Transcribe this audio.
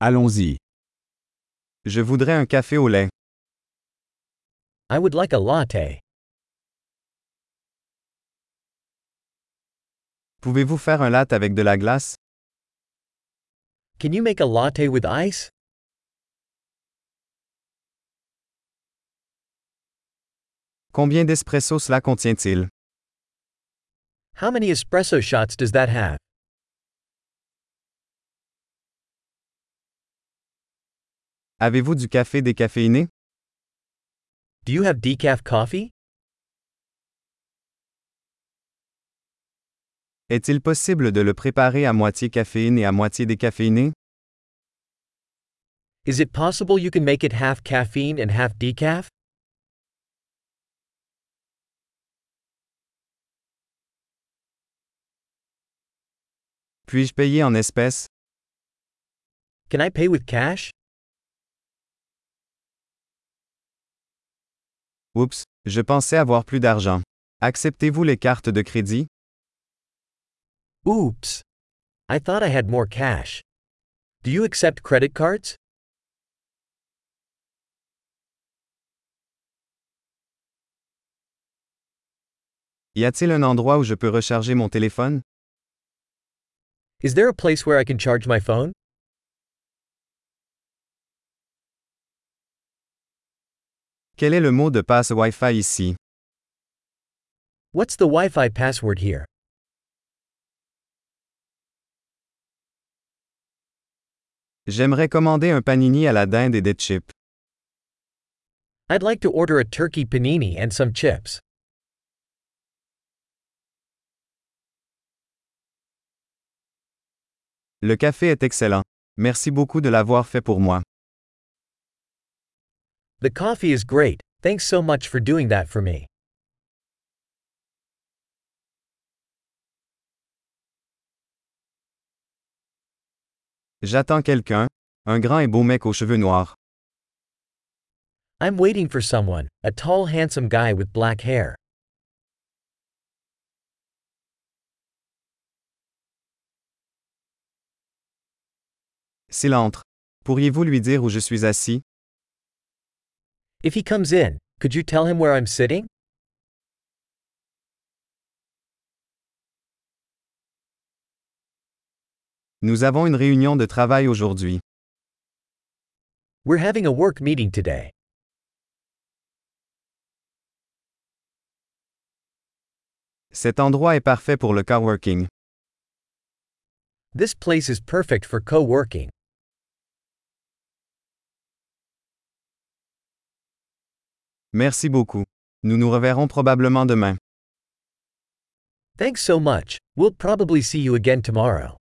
Allons-y. Je voudrais un café au lait. I would like a latte. Pouvez-vous faire un latte avec de la glace? Can you make a latte with ice? Combien d'espresso cela contient-il? How many espresso shots does that have? Avez-vous du café décaféiné? Do you have decaf coffee? Est-il possible de le préparer à moitié caféine et à moitié décaféiné? Is it possible you can make it half caffeine and half decaf? Puis-je payer en espèces? Can I pay with cash? Oups, je pensais avoir plus d'argent. Acceptez-vous les cartes de crédit? Oops. I thought I had more cash. Do you accept credit cards? Y a-t-il un endroit où je peux recharger mon téléphone? Is there a place where I can charge my phone? Quel est le mot de passe Wi-Fi ici? What's the Wi Fi password here? J'aimerais commander un panini à la dinde et des chips. I'd like to order a turkey panini and some chips. Le café est excellent. Merci beaucoup de l'avoir fait pour moi. The coffee is great, thanks so much for doing that for me. J'attends quelqu'un, un grand et beau mec aux cheveux noirs. I'm waiting for someone, a tall, handsome guy with black hair. S'il entre, pourriez-vous lui dire où je suis assis? If he comes in, could you tell him where I'm sitting? Nous avons une réunion de travail aujourd'hui. We're having a work meeting today. Cet endroit est parfait pour le coworking. This place is perfect for co Merci beaucoup. Nous nous reverrons probablement demain. Thanks so much, we'll probably see you again tomorrow.